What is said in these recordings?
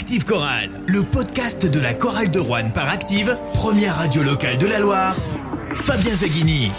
Active Chorale, le podcast de la chorale de Rouen par Active, première radio locale de la Loire. Fabien Zaghini.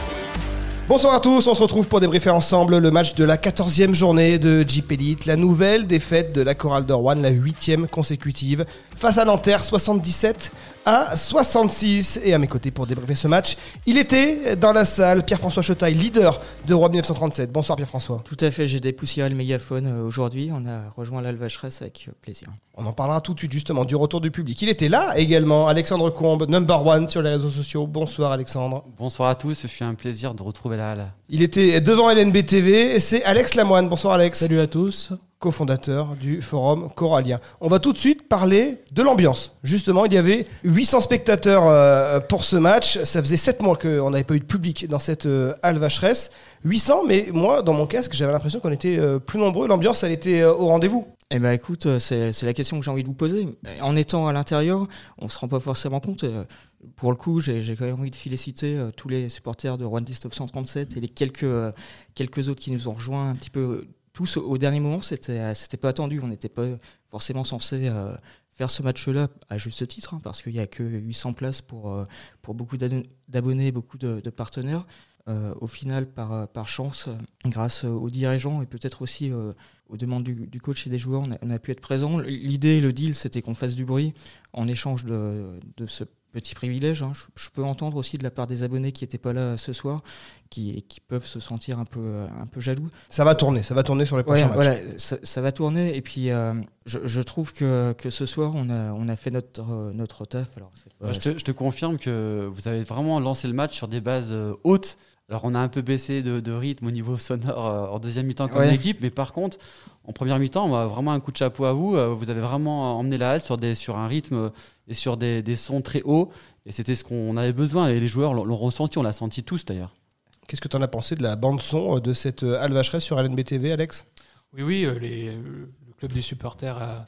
Bonsoir à tous, on se retrouve pour débriefer ensemble le match de la 14e journée de Jeep Elite, la nouvelle défaite de la chorale de Rouen, la 8e consécutive, face à Nanterre, 77 à 66. Et à mes côtés pour débriefer ce match, il était dans la salle, Pierre-François Chetaille, leader de Rouen 1937. Bonsoir Pierre-François. Tout à fait, j'ai dépoussiéré le mégaphone euh, aujourd'hui. On a rejoint l'Alvacheresse avec euh, plaisir. On en parlera tout de suite justement du retour du public. Il était là également, Alexandre Combe, number one sur les réseaux sociaux. Bonsoir Alexandre. Bonsoir à tous, ce fut un plaisir de retrouver la halle. Il était devant LNB TV, c'est Alex Lamoine. Bonsoir Alex. Salut à tous cofondateur du forum corallien. On va tout de suite parler de l'ambiance. Justement, il y avait 800 spectateurs euh, pour ce match. Ça faisait 7 mois qu'on n'avait pas eu de public dans cette euh, halle vacheresse. 800, mais moi, dans mon casque, j'avais l'impression qu'on était euh, plus nombreux. L'ambiance, elle était au rendez-vous. Eh ben écoute, c'est la question que j'ai envie de vous poser. En étant à l'intérieur, on se rend pas forcément compte. Pour le coup, j'ai quand même envie de féliciter tous les supporters de Rwanda 137 et les quelques, quelques autres qui nous ont rejoints un petit peu tous au dernier moment, c'était c'était pas attendu. On n'était pas forcément censé euh, faire ce match-là à juste titre, hein, parce qu'il n'y a que 800 places pour, euh, pour beaucoup d'abonnés, beaucoup de, partenaires. Euh, au final, par, par chance, grâce aux dirigeants et peut-être aussi aux demandes du, coach et des joueurs, on a, pu être présent. L'idée, le deal, c'était qu'on fasse du bruit en échange de, de ce petit privilège. Hein. Je, peux entendre aussi de la part des abonnés qui n'étaient pas là ce soir, qui, qui, peuvent se sentir un peu, un peu jaloux. Ça va tourner, ça va tourner sur les prochains matchs. Voilà, ça, va tourner. Et puis, euh, je, je, trouve que, que, ce soir, on a, on a fait notre, notre taf. Alors, je, te, je, te, confirme que vous avez vraiment lancé le match sur des bases euh, hautes. Alors on a un peu baissé de, rythme au niveau sonore euh, en deuxième mi-temps comme équipe, mais par contre, en première mi-temps, on a vraiment un coup de chapeau à vous. Vous avez vraiment emmené la halle sur, des, sur un rythme et sur des, des sons très hauts. Et c'était ce qu'on avait besoin. Et les joueurs l'ont ressenti, on l'a senti tous d'ailleurs. Qu'est-ce que tu en as pensé de la bande-son euh, de cette euh, Alvacheresse sur LNB TV, Alex? Oui, oui, euh, les, le club des supporters a,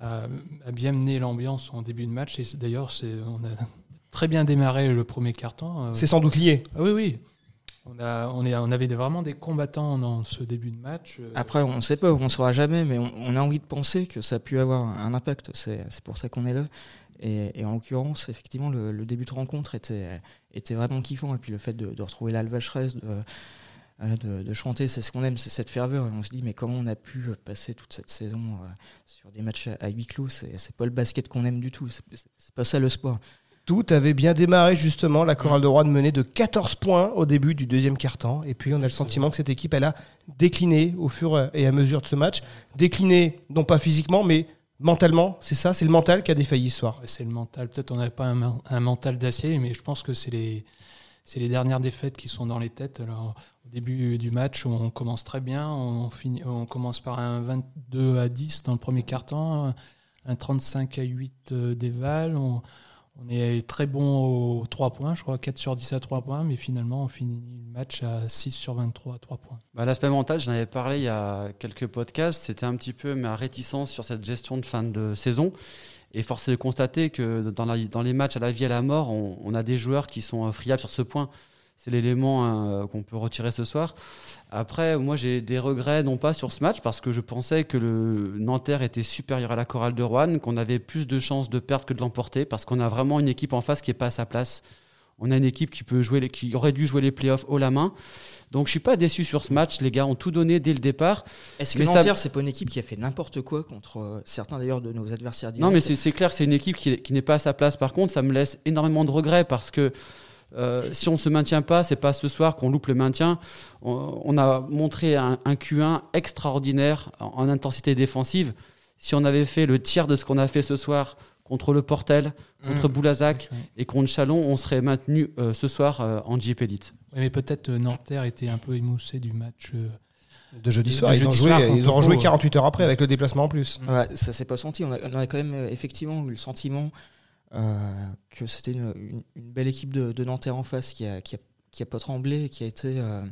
a, bien mené l'ambiance en début de match. Et d'ailleurs, on a très bien démarré le premier carton. C'est sans doute lié. Ah oui, oui. On, a, on, est, on, avait vraiment des combattants dans ce début de match. Après, on ne sait pas, on ne saura jamais, mais on, on, a envie de penser que ça a pu avoir un impact. C'est pour ça qu'on est là. Et, en l'occurrence, effectivement, le, début de rencontre était, vraiment kiffant. Et puis le fait de, retrouver l'Alvacheresse, de, de, de, chanter, c'est ce qu'on aime, c'est cette ferveur. Et on se dit, mais comment on a pu passer toute cette saison euh, sur des matchs à, huis clos? C'est pas le basket qu'on aime du tout. C'est pas ça le sport. Tout avait bien démarré justement. La chorale de Rouen menait de 14 points au début du deuxième quart-temps. Et puis on a le sentiment que cette équipe, elle a décliné au fur et à mesure de ce match. Décliné, non pas physiquement, mais Mentalement, c'est ça C'est le mental qui a défailli ce soir C'est le mental. Peut-être on n'avait pas un, mental d'acier, mais je pense que c'est les, dernières défaites qui sont dans les têtes. Alors, au début du match, on commence très bien. On, finit, on commence par un 22 à 10 dans le premier quart-temps, un 35 à 8 euh, d'éval. On, on est très bon aux 3 points, je crois 4 sur 10 à 3 points, mais finalement on finit le match à 6 sur 23 à 3 points. Bah, L'aspect mental, j'en avais parlé il y a quelques podcasts, c'était un petit peu ma réticence sur cette gestion de fin de saison. Et force est de constater que dans, les matchs à la vie et à la mort, on a des joueurs qui sont friables sur ce point c'est l'élément hein, qu'on peut retirer ce soir. Après, moi, j'ai des regrets, non pas sur ce match, parce que je pensais que le Nanterre était supérieur à la chorale de Rouen, qu'on avait plus de chances de perdre que de l'emporter, parce qu'on a vraiment une équipe en face qui n'est pas à sa place. On a une équipe qui, peut jouer qui aurait dû jouer les playoffs haut la main. Donc je suis pas déçu sur ce match. Les gars ont tout donné dès le départ. Est-ce que Nanterre, c'est pas une équipe qui a fait n'importe quoi contre euh, certains d'ailleurs de nos adversaires directs Non, mais c'est clair, c'est une équipe qui, qui n'est pas à sa place. Par contre, ça me laisse énormément de regrets parce que euh, si on ne se maintient pas, c'est pas ce soir qu'on loupe le maintien. On, a montré un, Q1 extraordinaire en, intensité défensive. Si on avait fait le tiers de ce qu'on a fait ce soir contre le Portel, contre mmh. Boulazac et contre Chalon, on serait maintenu euh, ce soir euh, en Jeep Elite. mais peut-être Nanterre était un peu émoussé du match. de jeudi soir, ils, ont joué, ils ont joué 48 heures après avec le déplacement en plus. Ouais, ça s'est pas senti. On a, on a, quand même effectivement eu le sentiment euh, que c'était une, belle équipe de, de, Nanterre en face qui a, qui a, qui a pas tremblé et qui a été euh,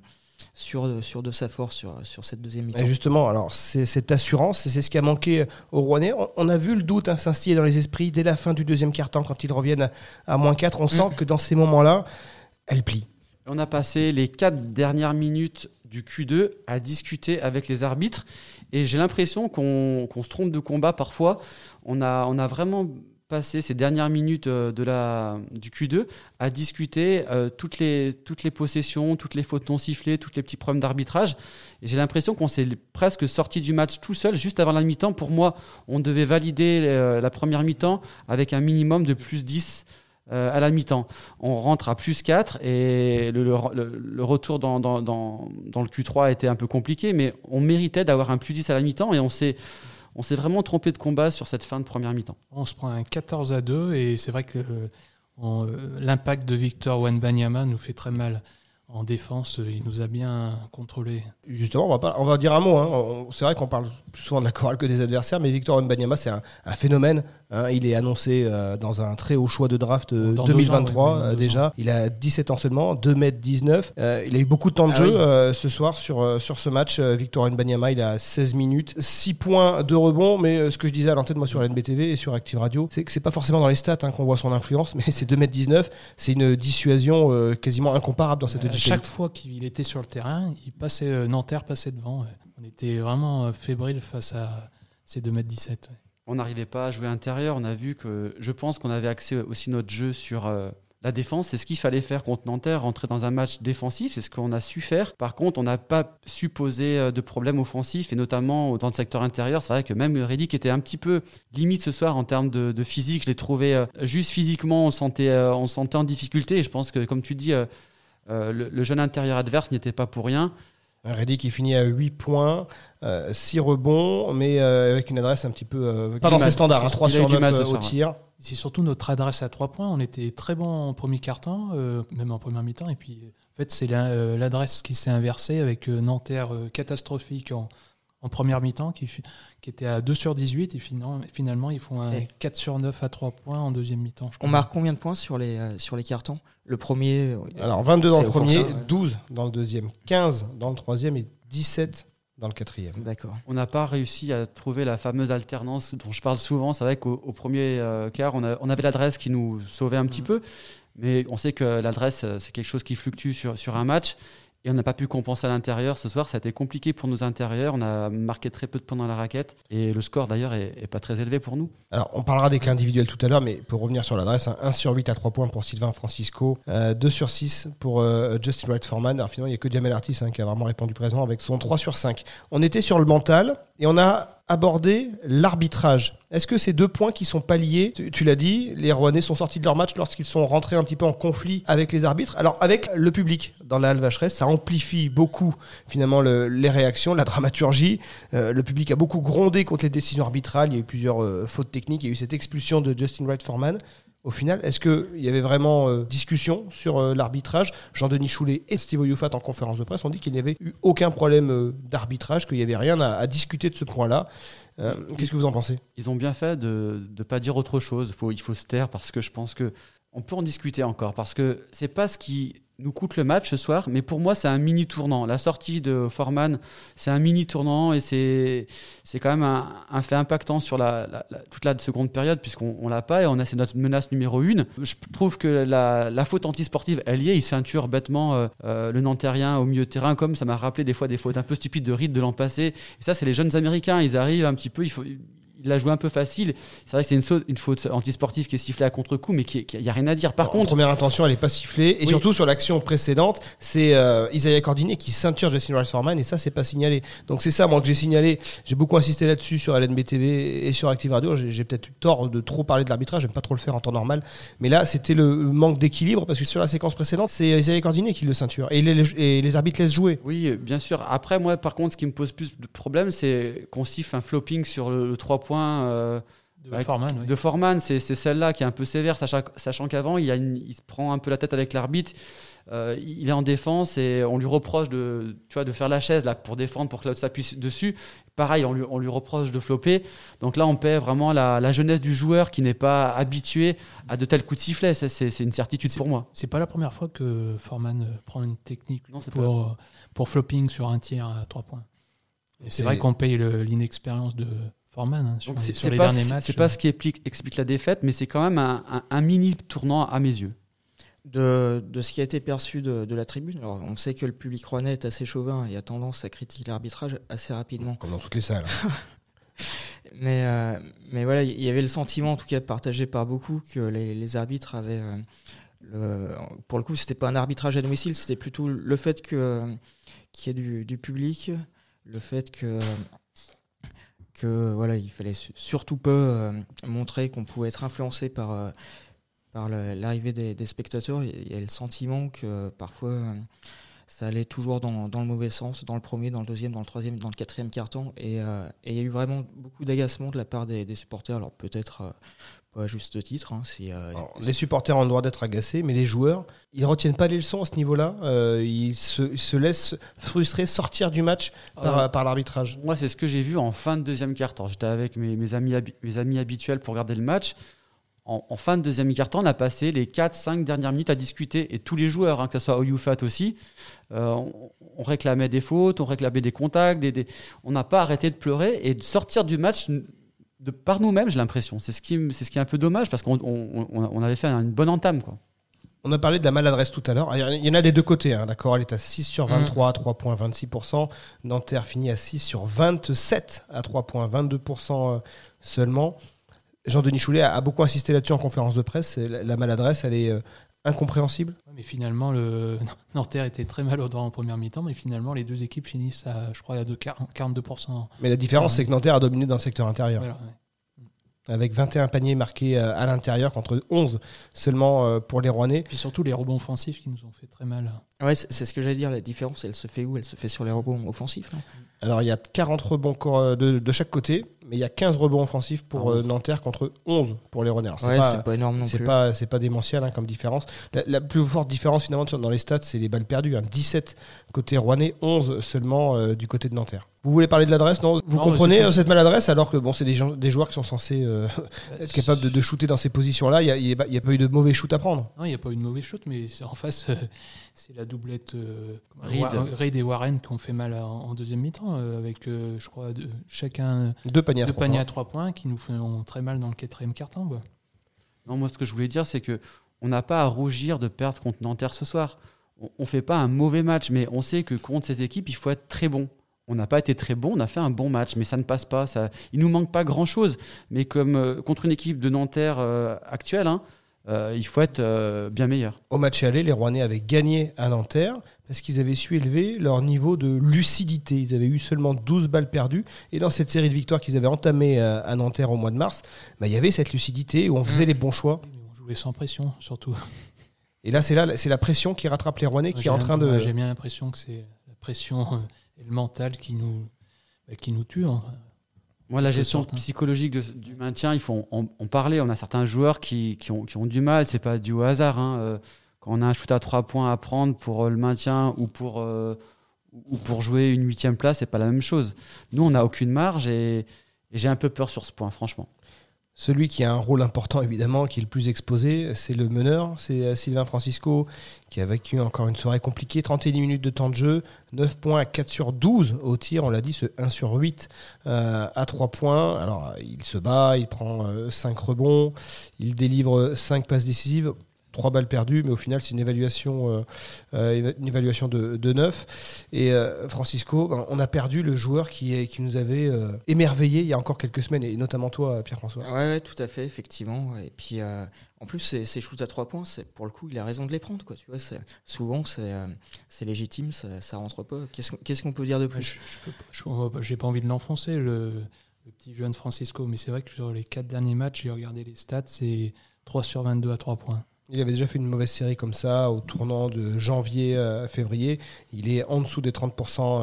sur de, sur de sa force sur, sur cette deuxième mi-temps. Justement, alors c'est cette assurance, c'est ce qui a manqué aux Rouennais. On, a vu le doute hein, s'instiller dans les esprits dès la fin du deuxième quart-temps quand ils reviennent à, moins 4. On sent mm. que dans ces moments-là, elle plie. On a passé les quatre dernières minutes du Q2 à discuter avec les arbitres et j'ai l'impression qu'on se trompe de combat parfois on a, on a vraiment passé ces dernières minutes euh, de la, du Q2 à discuter euh, toutes, les, toutes les possessions, toutes les fautes non sifflées, tous les petits problèmes d'arbitrage. J'ai l'impression qu'on s'est presque sorti du match tout seul, juste avant la mi-temps. Pour moi, on devait valider euh, la première mi-temps avec un minimum de plus 10 à la mi-temps. On rentre à plus 4 et le, le, retour dans, dans, dans, dans, le Q3 était un peu compliqué, mais on méritait d'avoir un plus 10 à la mi-temps et on s'est on s'est vraiment trompé de combat sur cette fin de première mi-temps. On se prend un 14 à 2 et c'est vrai que euh, euh, l'impact de Victor Wenbanyama nous fait très mal en défense, il nous a bien contrôlé. Justement, on va, on va dire un mot. Hein. C'est vrai qu'on parle plus souvent de la chorale que des adversaires, mais Victor Wenbanyama, c'est un, phénomène. Hein. il est annoncé euh, dans un très haut choix de draft 2023 euh, déjà. Il a 17 ans seulement, 2 m 19. il a eu beaucoup de temps de ah jeu euh, ce soir sur, sur ce match. Victor Wenbanyama, il a 16 minutes, 6 points de rebond. Mais ce que je disais à l'antenne moi sur LNBTV et sur Active Radio, c'est que c'est pas forcément dans les stats hein, qu'on voit son influence, mais c'est 2 m 19. C'est une dissuasion quasiment incomparable dans cette chaque fois qu'il était sur le terrain, il passait, euh, Nanterre passait devant. On était vraiment euh, fébrile face à ces 2m17. On n'arrivait pas à jouer intérieur. On a vu que je pense qu'on avait accès aussi notre jeu sur euh, la défense. C'est ce qu'il fallait faire contre Nanterre, rentrer dans un match défensif. C'est ce qu'on a su faire. Par contre, on n'a pas su poser de problèmes offensifs et notamment dans le secteur intérieur. C'est vrai que même Reddick était un petit peu limite ce soir en termes de, physique. Je l'ai trouvé juste physiquement, on sentait, on sentait en difficulté. Et je pense que, comme tu dis, euh, le, jeune intérieur adverse n'était pas pour rien. Reddy qui finit à 8 points, 6 euh, rebonds, mais euh, avec une adresse un petit peu. pas dans ses standards, 3 hein, sur 9 au tir. C'est surtout notre adresse à 3 points. On était très bon en premier quart-temps, même en première mi-temps. Et puis, en fait, c'est l'adresse qui s'est inversée avec Nanterre catastrophique en, en première mi-temps qui, qui, était à 2 sur 18 et finalement, ils font un 4 sur 9 à 3 points en deuxième mi-temps. On marque combien de points sur les, euh, sur les cartons? Le premier euh, Alors 22 dans le premier, 12 dans le deuxième, 15 dans le troisième et 17 dans le quatrième. D'accord. On n'a pas réussi à trouver la fameuse alternance dont je parle souvent. C'est vrai qu'au premier euh, quart, on, on avait l'adresse qui nous sauvait un petit mm. peu, mais on sait que l'adresse, c'est quelque chose qui fluctue sur, sur un match. Et on n'a pas pu compenser à l'intérieur. Ce soir, ça a été compliqué pour nos intérieurs. On a marqué très peu de points dans la raquette. Et le score, d'ailleurs, est, pas très élevé pour nous. Alors, on parlera des cas individuels tout à l'heure, mais pour revenir sur l'adresse, 1 sur 8 à 3 points pour Sylvain Francisco, 2 euh, sur 6 pour euh, Justin Wright Foreman. Alors, finalement, il n'y a que Jamel Artis hein, qui a vraiment répondu présent avec son 3 sur 5. On était sur le mental et on a abordé l'arbitrage. Est-ce que ces deux points qui sont pas liés, tu, l'as dit, les Rouennais sont sortis de leur match lorsqu'ils sont rentrés un petit peu en conflit avec les arbitres. Alors avec le public dans la halle Vacheresse, ça amplifie beaucoup finalement les réactions, la dramaturgie. Euh, le public a beaucoup grondé contre les décisions arbitrales. Il y a eu plusieurs euh, fautes techniques. Il y a eu cette expulsion de Justin Wright Foreman. Au final, est-ce qu'il y avait vraiment euh, discussion sur euh, l'arbitrage? Jean-Denis Choulet et Steve Oyufat en conférence de presse ont dit qu'il n'y avait eu aucun problème euh, d'arbitrage, qu'il n'y avait rien à, discuter de ce point-là. Qu'est-ce que vous en pensez? Ils ont bien fait de ne pas dire autre chose. Il faut se taire parce que je pense que on peut en discuter encore parce que c'est pas ce qui nous coûte le match ce soir, mais pour moi c'est un mini tournant. La sortie de Foreman, c'est un mini tournant et c'est quand même un, fait impactant sur toute la seconde période puisqu'on on l'a pas et on a c'est notre menace numéro une. Je trouve que la, la faute antisportive elle y est, il ceinture bêtement euh, euh, le Nantérien au milieu de terrain comme ça m'a rappelé des fois des fautes un peu stupides de Reed de l'an passé. Et ça c'est les jeunes Américains, ils arrivent un petit peu, il faut il l'a joué un peu facile. C'est vrai que c'est une, une, faute antisportive qui est sifflée à contre-coup, mais il n'y a rien à dire. Par contre. première intention, elle n'est pas sifflée. Et surtout, sur l'action précédente, c'est euh, Isaiah Cordinet qui ceinture Justin Rice Foreman, et ça, c'est pas signalé. Donc, c'est ça, moi, que j'ai signalé. J'ai beaucoup insisté là-dessus sur LNBTV et sur Active Radio. J'ai peut-être eu tort de trop parler de l'arbitrage, j'aime pas trop le faire en temps normal. Mais là, c'était le manque d'équilibre, parce que sur la séquence précédente, c'est Isaiah Cordinet qui le ceinture. Et les, et les arbitres laissent jouer. Oui, bien sûr. Après, moi, par contre, ce qui me pose plus de problème, c'est qu'on siffle un flopping sur le, 3 points. Euh, de Forman. c'est celle-là qui est un peu sévère, sachant, qu'avant, il, il, se prend un peu la tête avec l'arbitre. Euh, il est en défense et on lui reproche de, tu vois, de faire la chaise là, pour défendre, pour que l'autre s'appuie dessus. Pareil, on lui, on lui, reproche de flopper. Donc là, on paie vraiment la, jeunesse du joueur qui n'est pas habitué à de tels coups de sifflet. C'est une certitude pour moi. C'est pas la première fois que Forman prend une technique pour, pour flopping sur un tir à trois points. C'est vrai qu'on paye l'inexpérience de Forman hein, sur, les, pas, derniers matchs. C'est pas ce qui explique, explique, la défaite, mais c'est quand même un, mini tournant à mes yeux. De, de, ce qui a été perçu de, de, la tribune. Alors, on sait que le public rouennais est assez chauvin et a tendance à critiquer l'arbitrage assez rapidement. Comme dans toutes les salles. Mais, euh, mais voilà, il y avait le sentiment, en tout cas partagé par beaucoup, que les, les arbitres avaient. euh, le, pour le coup, c'était pas un arbitrage à domicile, c'était plutôt le fait que qu'il y ait du, du public, le fait que que voilà, il fallait su- surtout pas euh, montrer qu'on pouvait être influencé par euh, l'arrivée des, spectateurs. Il y a le sentiment que parfois euh, ça allait toujours dans, dans le mauvais sens, dans le premier, dans le deuxième, dans le troisième, dans le quatrième carton. Et, euh, et il y a eu vraiment beaucoup d'agacement de la part des, des supporters. Alors peut-être euh, pas à juste titre. hein, si, euh, Alors, les supporters ont le droit d'être agacés, mais les joueurs, ils retiennent pas les leçons à ce niveau-là. Euh, ils, se, ils se laissent frustrer, sortir du match par, Euh, par l'arbitrage. Moi, c'est ce que j'ai vu en fin de deuxième quart-temps. J'étais avec mes, mes amis, mes amis habituels pour regarder le match. En, en fin de deuxième quart-temps, on a passé les 4-5 dernières minutes à discuter. Et tous les joueurs, hein, que ce soit Oyufat aussi, euh, on, on réclamait des fautes, on réclamait des contacts. Des, des- On n'a pas arrêté de pleurer et de sortir du match de par nous-mêmes, j'ai l'impression. C'est ce, qui, me- c'est ce qui est un peu dommage parce qu'on on, avait fait une bonne entame. Quoi. On a parlé de la maladresse tout à l'heure. Il y en a des deux côtés, hein, d'accord Elle est à 6 sur 23 à 3,26%. Nanterre finit à 6 sur 27 à 3,22% euh, seulement. Jean-Denis Choulet a, a beaucoup insisté là-dessus en conférence de presse. La, la maladresse, elle est euh, incompréhensible. Mais finalement, le Nanterre était très mal au droit en première mi-temps, mais finalement, les deux équipes finissent à, je crois, à de 40 42%. Mais la différence, c'est que Nanterre a dominé dans le secteur intérieur. Voilà, ouais. avec 21 paniers marqués euh, à l'intérieur contre 11 seulement euh, pour les Rouennais. Puis surtout les rebonds offensifs qui nous ont fait très mal. Ouais, c'est ce que j'allais dire. La différence, elle se fait où? Elle se fait sur les rebonds offensifs. non? Alors il y a 40 rebonds de chaque côté, mais il y a 15 rebonds offensifs pour Ah euh, Nanterre contre 11 pour les. Alors, c'est ouais, pas- pas énorme non C'est plus. pas, c'est pas démentiel hein, comme différence. La, la plus forte différence finalement dans les stats, c'est les balles perdues. hein. 17 côté Rouennais, 11 seulement euh, du côté de Nanterre. Vous voulez parler de l'adresse Non? Vous Non, comprenez euh, cette maladresse alors que bon, c'est des, gens- des joueurs qui sont censés euh, être capables de, de shooter dans ces positions-là. Il n'y a, il y a pas- a eu de mauvais shoot à prendre. Non, il n'y a pas eu de mauvais shoot, mais en face, euh, c'est la doublette euh, Reed et Warren qui ont fait mal à- en deuxième mi-temps, euh, avec, euh, je crois, deux- chacun Deux paniers à deux trois paniers points. à trois points qui nous font très mal dans le quatrième carton. quoi. Non, moi, ce que je voulais dire, c'est que on n'a pas à rougir de perdre contre Nanterre ce soir. On ne fait pas un mauvais match, mais on sait que contre ces équipes, il faut être très bon. On n'a pas été très bon, on a fait un bon match, mais ça ne passe pas. Ça, il nous manque pas grand-chose. Mais comme euh, contre une équipe de Nanterre euh, actuelle, hein, euh, il faut être euh, bien meilleur. Au match aller, les Rouennais avaient gagné à Nanterre parce qu'ils avaient su élever leur niveau de lucidité. Ils avaient eu seulement 12 balles perdues. Et dans cette série de victoires qu'ils avaient entamée à Nanterre au mois de mars, bah, il y avait cette lucidité où on faisait les bons choix. On jouait sans pression, surtout. Et là, c'est là, c'est la pression qui rattrape les Rouennais qui est en train de. J'ai bien l'impression que c'est la pression euh, et le mental qui nous, bah, qui nous tue. hein. Moi, la gestion sorte, hein. psychologique de- du maintien, il faut en, en parler. On a certains joueurs qui, qui ont, qui ont du mal. C'est pas dû au hasard. hein. Euh, Quand on a un shoot à trois points à prendre pour euh, le maintien ou pour, euh, ou pour jouer une huitième place, c'est pas la même chose. Nous, on n'a aucune marge et, et j'ai un peu peur sur ce point, franchement. Celui qui a un rôle important, évidemment, qui est le plus exposé, c'est le meneur, c'est euh, Sylvain Francisco, qui a vécu encore une soirée compliquée. 31 minutes de temps de jeu, 9 points à 4 sur 12 au tir, on l'a dit, ce 1 sur 8 euh, à 3 points. Alors, euh, il se bat, il prend 5 rebonds, il délivre 5 passes décisives. 3 balles perdues, mais au final, c'est une évaluation, euh, euh, une évaluation de, de 9. Et euh, Francisco, ben, on a perdu le joueur qui, est- qui nous avait euh, émerveillé il y a encore quelques semaines, et notamment toi, Pierre-François. Ouais, ouais, tout à fait, effectivement. Et puis, euh, en plus, ces, ces shoots à trois points, c'est pour le coup, il a raison de les prendre. Quoi, tu vois, c'est- souvent, c'est euh, c'est légitime, ça, ça rentre pas. Qu'est-ce qu'on qu'est-ce qu'on peut dire de plus je- pas- J'ai pas envie de l'enfoncer, le, le petit jeune Francisco, mais c'est vrai que sur les quatre derniers matchs, j'ai regardé les stats, c'est 3 sur 22 à 3 points. Il avait déjà fait une mauvaise série comme ça au tournant de janvier à février. Il est en dessous des 30%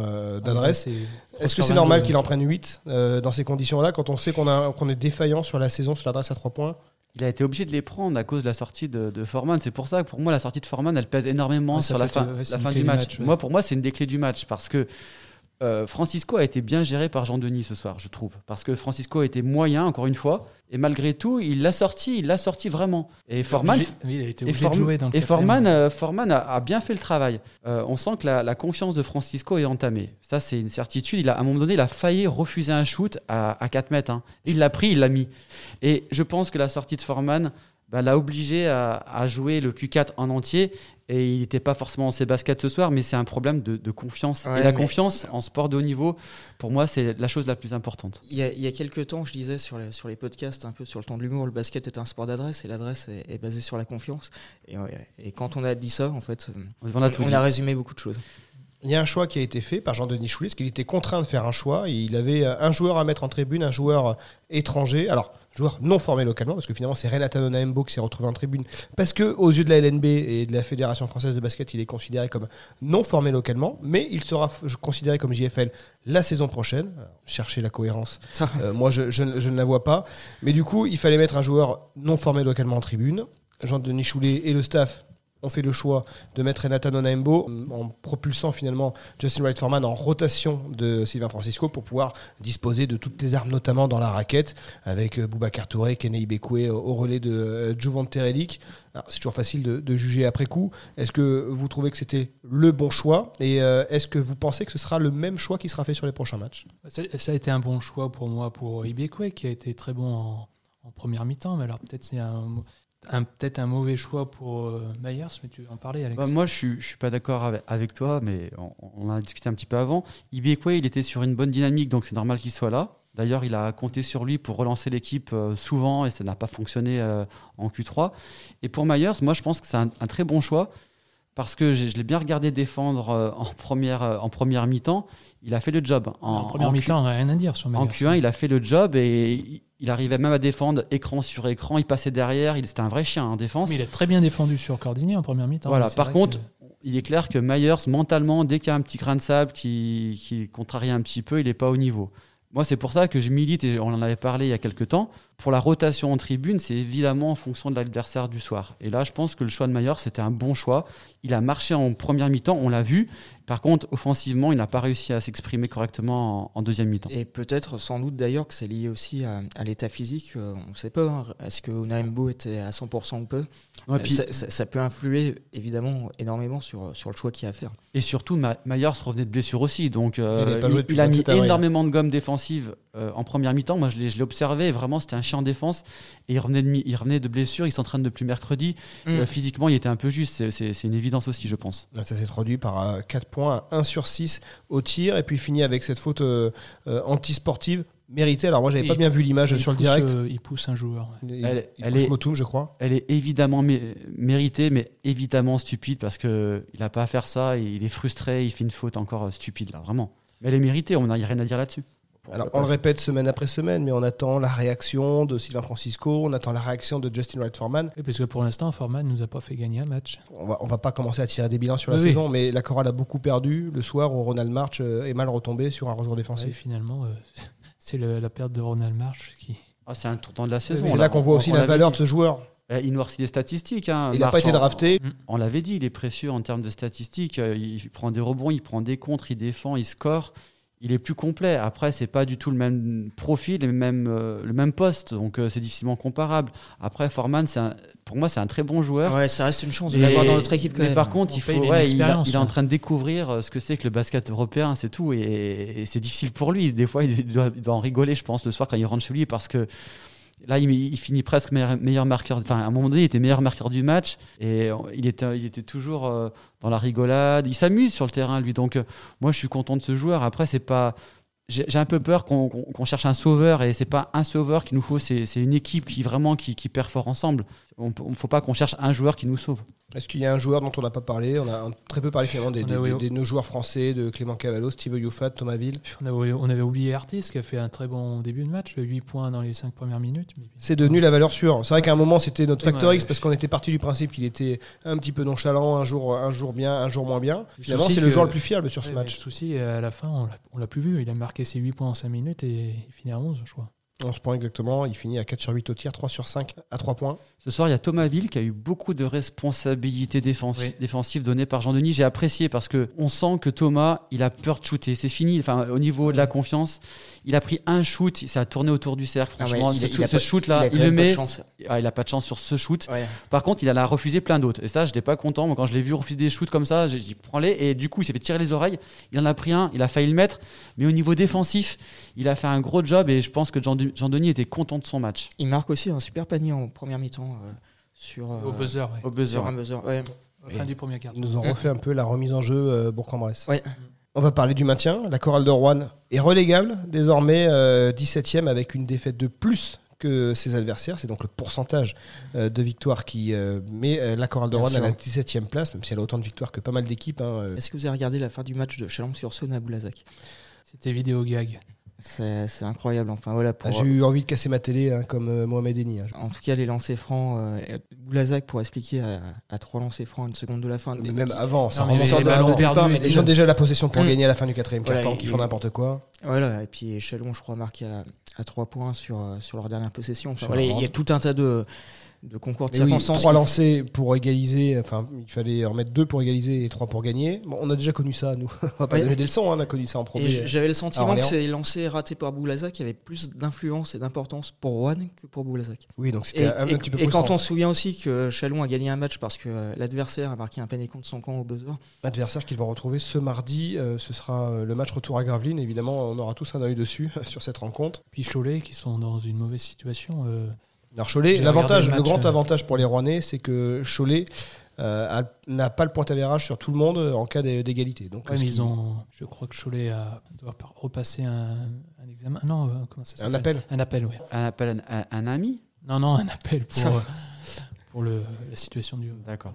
euh, d'adresse. Ouais, c'est 3 Est-ce que c'est normal 22, qu'il en prenne 8 euh, dans ces conditions-là quand on sait qu'on est défaillant sur la saison sur l'adresse à 3 points? Il a été obligé de les prendre à cause de la sortie de, de Forman. C'est pour ça que pour moi, la sortie de Forman, elle pèse énormément Ouais, sur la fin, la du du match. match, ouais. Moi, pour moi, c'est une des clés du match parce que euh, Francisco a été bien géré par Jean-Denis ce soir, je trouve. Parce que Francisco a été moyen, encore une fois. Et malgré tout, il l'a sorti, il l'a sorti vraiment. Et Forman, oui, et, Form- jouer dans le et. Forman, euh, Forman a, a bien fait le travail. Euh, on sent que la, la confiance de Francisco est entamée. Ça, c'est une certitude. Il a, à un moment donné, il a failli refuser un shoot à, à 4 mètres. hein. Il l'a pris, il l'a mis. Et je pense que la sortie de Forman bah, l'a obligé à, à jouer le Q4 en entier et il n'était pas forcément dans ses baskets ce soir, mais c'est un problème de, de confiance. Ouais, et la confiance en sport de haut niveau, pour moi, c'est la chose la plus importante. Il y, a, il y a quelques temps, je disais sur les, sur les podcasts, un peu sur le temps de l'humour, le basket est un sport d'adresse et l'adresse est, est basée sur la confiance. Et, quand on a dit ça, en fait, On a résumé beaucoup de choses. Il y a un choix qui a été fait par Jean-Denis Choulet, parce qu'il était contraint de faire un choix. Il avait euh, un joueur à mettre en tribune, un joueur euh, étranger. Alors, joueur non formé localement, parce que finalement, c'est Renata Nonaembo qui s'est retrouvé en tribune. Parce que, aux yeux de la LNB et de la Fédération française de basket, il est considéré comme non formé localement. Mais il sera considéré comme JFL la saison prochaine. Cherchez la cohérence. Euh, moi, je, je ne la vois pas. Mais du coup, il fallait mettre un joueur non formé localement en tribune. Jean-Denis Choulet et le staff ont fait le choix de mettre Renata Nonaembo en propulsant finalement Justin Wright Foreman en rotation de Sylvain Francisco pour pouvoir disposer de toutes les armes, notamment dans la raquette, avec euh, Boubacar Touré, Kenny Bekwe au au relais de euh, Jovan Terelic. C'est toujours facile de, juger après coup. Est-ce que vous trouvez que c'était le bon choix? Et euh, est-ce que vous pensez que ce sera le même choix qui sera fait sur les prochains matchs? Ça, ça a été un bon choix pour moi pour Ibekwe qui a été très bon en, en première mi-temps. Mais alors peut-être c'est un, peut-être un mauvais choix pour euh, Myers, mais tu veux en parler, Alex? Bah, moi, je je suis pas d'accord avec, toi, mais on, en a discuté un petit peu avant. Ibekwe, il était sur une bonne dynamique, donc c'est normal qu'il soit là. D'ailleurs, il a compté sur lui pour relancer l'équipe euh, souvent et ça n'a pas fonctionné euh, en Q3. Et pour Myers, moi, je pense que c'est un très bon choix parce que je l'ai bien regardé défendre euh, en première, euh, en première mi-temps. Il a fait le job. En, première mi-temps, rien à dire sur En Myers. Q1, il a fait le job et il- il arrivait même à défendre écran sur écran. Il passait derrière. Il- C'était un vrai chien en défense. Mais il a très bien défendu sur Cordini en première mi-temps. Voilà, par contre, que- il est clair que Myers, mentalement, dès qu'il y a un petit grain de sable qui, qui contrarie un petit peu, il n'est pas au niveau. Moi, c'est pour ça que je milite, et on en avait parlé il y a quelques temps, pour la rotation en tribune, c'est évidemment en fonction de l'adversaire du soir. Et là, je pense que le choix de Myers, c'était un bon choix. Il a marché en première mi-temps, on l'a vu. Par contre, offensivement, il n'a pas réussi à s'exprimer correctement en, en deuxième mi-temps. Et peut-être, sans doute d'ailleurs, que c'est lié aussi à, à l'état physique. euh, on ne sait pas. hein. Est-ce que Naembo était à 100% ou peu Ouais, Euh, puis- ça, ça- ça peut influer évidemment énormément sur, sur le choix qu'il y a à faire. Et surtout, Ma- Myers revenait de blessure aussi. Donc, euh, Il pas a mis 27 avril. énormément de gomme défensive euh, en première mi-temps. Moi, je l'ai je l'ai observé. Vraiment, c'était un chien en défense. Et il revenait de, mi- il revenait de blessure. Il s'entraîne depuis mercredi. Mm. Euh, physiquement, il était un peu juste. C'est- une évidence aussi, je pense. Ça s'est traduit par 4 points, 1 sur 6 au tir, et puis fini avec cette faute euh, euh, antisportive méritée. Alors moi, j'avais Il- pas bien vu l'image il sur le direct. euh, il pousse un joueur. ouais. Il, Elle- il elle pousse est- Motoum, je crois. Elle est évidemment mé- méritée, mais évidemment stupide parce qu'il n'a pas à faire ça. et il est frustré. Il fait une faute encore stupide, là, vraiment. Mais elle est méritée. On n'a rien à dire là-dessus. Alors, on le répète semaine après semaine, mais on attend la réaction de Sylvain Francisco, on attend la réaction de Justin Wright Foreman. Oui, parce que pour l'instant, Forman nous a pas fait gagner un match. On va, on va pas commencer à tirer des bilans sur la Oui, saison, mais la chorale a beaucoup perdu le soir où Ronald March euh, est mal retombé sur un retour Ouais, défensif. finalement, euh, c'est le- la perte de Ronald March qui. Ah, c'est un tournant de la saison. C'est on là qu'on voit on- aussi on la l'avait valeur dit. de ce joueur. Eh, Il noircit les statistiques. hein. Il n'a pas été on- drafté. On l'avait dit, il est précieux en termes de statistiques. Euh, Il prend des rebonds, il prend des contres, il défend, il score. Il est plus complet. Après, c'est pas du tout le même profil, le même, euh, le même poste, donc euh, c'est difficilement comparable. Après, Forman, c'est un- pour moi, c'est un très bon joueur. Ouais, ça reste une chance de l'avoir dans notre équipe quand mais même. par contre, On il, fait, faut, il a une ouais, il, a- expérience, il est en train de découvrir euh, ce que c'est que le basket européen, c'est tout. Et, et c'est difficile pour lui. Des fois, il doit, il doit en rigoler, je pense, le soir quand il rentre chez lui, parce que là, il, finit presque meilleur, marqueur. Enfin, à un moment donné, il était meilleur marqueur du match. Et euh, il était, il était toujours euh, dans la rigolade. Il s'amuse sur le terrain, lui. Donc, euh, moi, je suis content de ce joueur. Après, c'est pas. J'ai un peu peur qu'on qu'on cherche un sauveur et c'est pas un sauveur qu'il nous faut, c'est une équipe qui vraiment qui, qui ensemble. On ne faut pas qu'on cherche un joueur qui nous sauve. Est-ce qu'il y a un joueur dont on n'a pas parlé? On a un- très peu parlé finalement des, des- a- oui, des- des- nos joueurs français, de Clément Cavallo, Steve Youfat, Thomas Ville. On avait, on avait oublié Artis qui a fait un très bon début de match, 8 points dans les 5 premières minutes. C'est devenu la valeur sûre. C'est vrai qu'à un moment c'était notre factor Ouais. X parce qu'on était parti du principe qu'il était un petit peu nonchalant, un jour, un jour bien, un jour moins bien. Le Finalement, c'est le joueur le plus fiable sur ce Ouais, match. Le souci, à la fin, on l'a- on l'a plus vu. Il a marqué ses 8 points en 5 minutes et il finit à 11, je crois. 11 points exactement. Il finit à 4 sur 8 au tir, 3 sur 5 à 3 points. Ce soir, il y a Thomas Ville qui a eu beaucoup de responsabilités défensi- Oui. défensives données par Jean-Denis. J'ai apprécié parce que on sent que Thomas, il a peur de shooter. C'est fini. Enfin, au niveau de la confiance, il a pris un shoot, ça a tourné autour du cercle. Ah ouais, Franchement, il a- ce, il a ce pas- shoot-là, il a il, quand le même pas de met. chance. Ah, il a pas de chance sur ce shoot. Ouais. Par contre, il en a refusé plein d'autres. Et ça, je n'étais pas content. Moi, quand je l'ai vu refuser des shoots comme ça, j'ai dit prends-les. Et du coup, il s'est fait tirer les oreilles. Il en a pris un, il a failli le mettre. Mais au niveau défensif, il a fait un gros job. Et je pense que Jean- Jean-Denis était content de son match. Il marque aussi un super panier en première mi-temps. euh, sur, Au euh, buzzer, ouais. Au buzzer. sur un buzzer. Ouais. Fin du premier quart. Ils nous ont refait un peu la remise en jeu euh, Bourg-en-Bresse. Ouais. On va parler du maintien. La chorale de Rouen est relégable, désormais euh, 17e avec une défaite de plus que ses adversaires. C'est donc le pourcentage euh, de victoires qui euh, met euh, la chorale de Rouen à la 17e place, même si elle a autant de victoires que pas mal d'équipes. hein, euh. Est-ce que vous avez regardé la fin du match de Chalon-sur-Saône à Boulazac C'était vidéo gag. C'est incroyable. Enfin voilà. Pour, J'ai eu envie de casser ma télé hein, comme euh, Mohamed Eni. hein. En tout cas, les lancers francs, euh, Boulazac pour expliquer à, à trois lancers francs à une seconde de la fin. Mais même avant, ça Non, mais ballons de- perdus, mais et Ils ont déjà la possession pour Mm. gagner à la fin du quatrième Voilà, quart-temps, qui font n'importe quoi. Voilà, et puis Chalon, je crois, marqué à, à 3 points sur, euh, sur leur dernière possession. Enfin, voilà, il y a tout un tas de, de concours de Mais oui, circonstances. trois lancés pour égaliser, enfin il fallait en mettre deux pour égaliser et trois pour gagner. Bon, on a déjà connu ça, nous. on va pas Ouais. donner des leçons, hein, on a connu ça en premier. j'avais le sentiment que ces lancers ratés par Boulazac avaient plus d'influence et d'importance pour Rouen que pour Boulazac. Oui, donc c'était Et, un, un et- petit peu et quand on se souvient aussi que Chalon a gagné un match parce que euh, l'adversaire a marqué un panier contre son camp au buzzer, Adversaire qu'ils vont retrouver ce mardi, euh, ce sera euh, le match retour à Gravelines. Évidemment, on aura tous un œil dessus sur cette rencontre. Puis Cholet, qui sont dans une mauvaise situation. euh, Alors Cholet, l'avantage, le grand euh, avantage pour les Rouennais, c'est que Cholet euh, n'a pas le point d'avérage sur tout le monde en cas d'é- d'égalité. Donc, ouais, mais ils ont, je crois que Cholet a, doit repasser un, un examen. Non, euh, comment ça un appel. Un appel, oui. Un appel à un, un ami? Non, non, un appel pour, pour le, la situation du D'accord.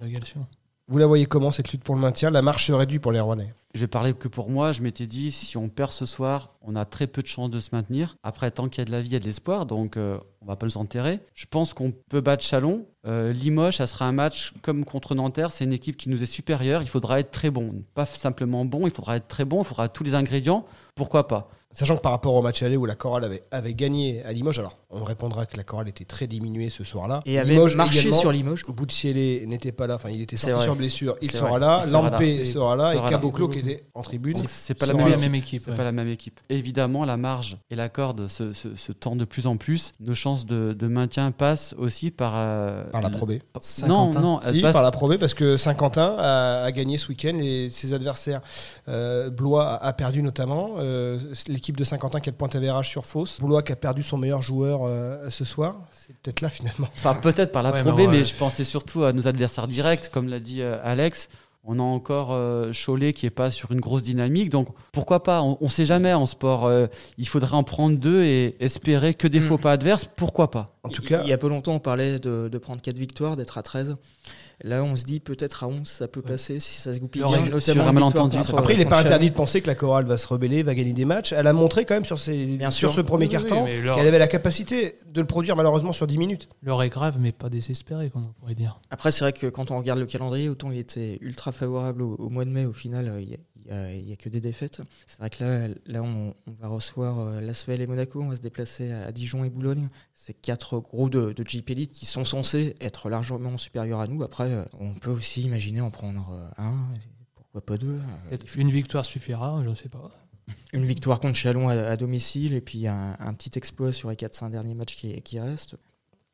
Vous la voyez comment cette lutte pour le maintien? La marche se réduit pour les Rouennais. Je vais parler que pour moi. Je m'étais dit, si on perd ce soir, on a très peu de chances de se maintenir. Après, tant qu'il y a de la vie, il y a de l'espoir. Donc, euh, on va pas nous enterrer. Je pense qu'on peut battre Chalon. Euh, Limoges, ça sera un match comme contre Nanterre. C'est une équipe qui nous est supérieure. Il faudra être très bon. Pas simplement bon, il faudra être très bon. Il faudra tous les ingrédients. Pourquoi pas? Sachant que par rapport au match aller où la chorale avait, avait gagné à Limoges, alors on répondra que la chorale était très diminuée ce soir-là. et avait Limoges marché sur Limoges. Boutsielé n'était pas là, enfin il était sorti vrai. sur blessure, il sera vrai. là, Il sera Lampé là. sera là, et. Caboclo qui était en tribune. C'est- pas la même la équipe. C'est ouais. pas la même équipe. Évidemment, la marge et la corde se, se- se tendent de plus en plus. Nos chances de, de maintien passent aussi par. euh, Par la probée. Non, non, Si, passent- par la probée, parce que Saint-Quentin a, a gagné ce week-end et ses adversaires. Euh, Blois a, a perdu notamment. Euh, L'équipe de Saint-Quentin qui a le point sur Fausse. Blois qui a perdu son meilleur joueur euh, ce soir. C'est peut-être là finalement. Enfin, peut-être par la Ouais, probée, mais je pensais surtout à nos adversaires directs, comme l'a dit euh, Alex. On a encore euh, Cholet qui est pas sur une grosse dynamique, donc pourquoi pas? On ne sait jamais en sport. euh, il faudrait en prendre deux et espérer que des Mm. faux pas adverses. Pourquoi pas? En tout Il- cas, il y a peu longtemps, on parlait de, de prendre 4 victoires, d'être à 13. Là, on se dit peut-être à 11, ça peut Ouais. passer si ça se goupille bien. Notamment malentendu. Après, il n'est pas interdit de penser que la chorale va se rebeller, va gagner des matchs. Elle a montré quand même sur, ses, Bien sur sûr. ce premier Oui, leur- qu'elle avait la capacité de le produire malheureusement sur 10 minutes. L'heure est grave, mais pas désespérée, comme on pourrait dire. Après, c'est vrai que quand on regarde le calendrier, autant il était ultra favorable au, au mois de mai, au final, euh, il n'y a, que des défaites. C'est vrai que là, là on, on va recevoir euh, Lasvel et Monaco, on va se déplacer à, à Dijon et Boulogne. C'est quatre groupes de, de Jeep Elite qui sont censés être largement supérieurs à nous. Après, euh, on peut aussi imaginer en prendre euh, un, pourquoi pas deux. Peut-être une victoire suffira, je ne sais pas. Une victoire contre Chalon à, à domicile et puis un, un petit exploit sur les 4-5 derniers matchs qui, qui restent.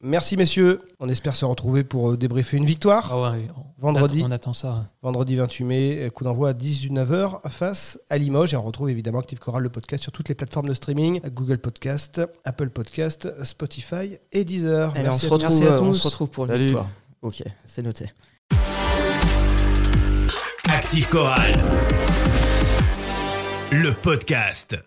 Merci messieurs. On espère se retrouver pour euh, débriefer une victoire. Ah ouais, on- Vendredi. On attend ça. Vendredi 28 mai, euh, coup d'envoi à 19h face à Limoges. Et on retrouve évidemment Active Chorale, le podcast sur toutes les plateformes de streaming Google Podcast, Apple Podcast, Spotify et Deezer. Allez, on, Merci se à retrouve, tous. euh, on se retrouve pour une Salut. victoire. Ok, c'est noté. Active Chorale. Le podcast.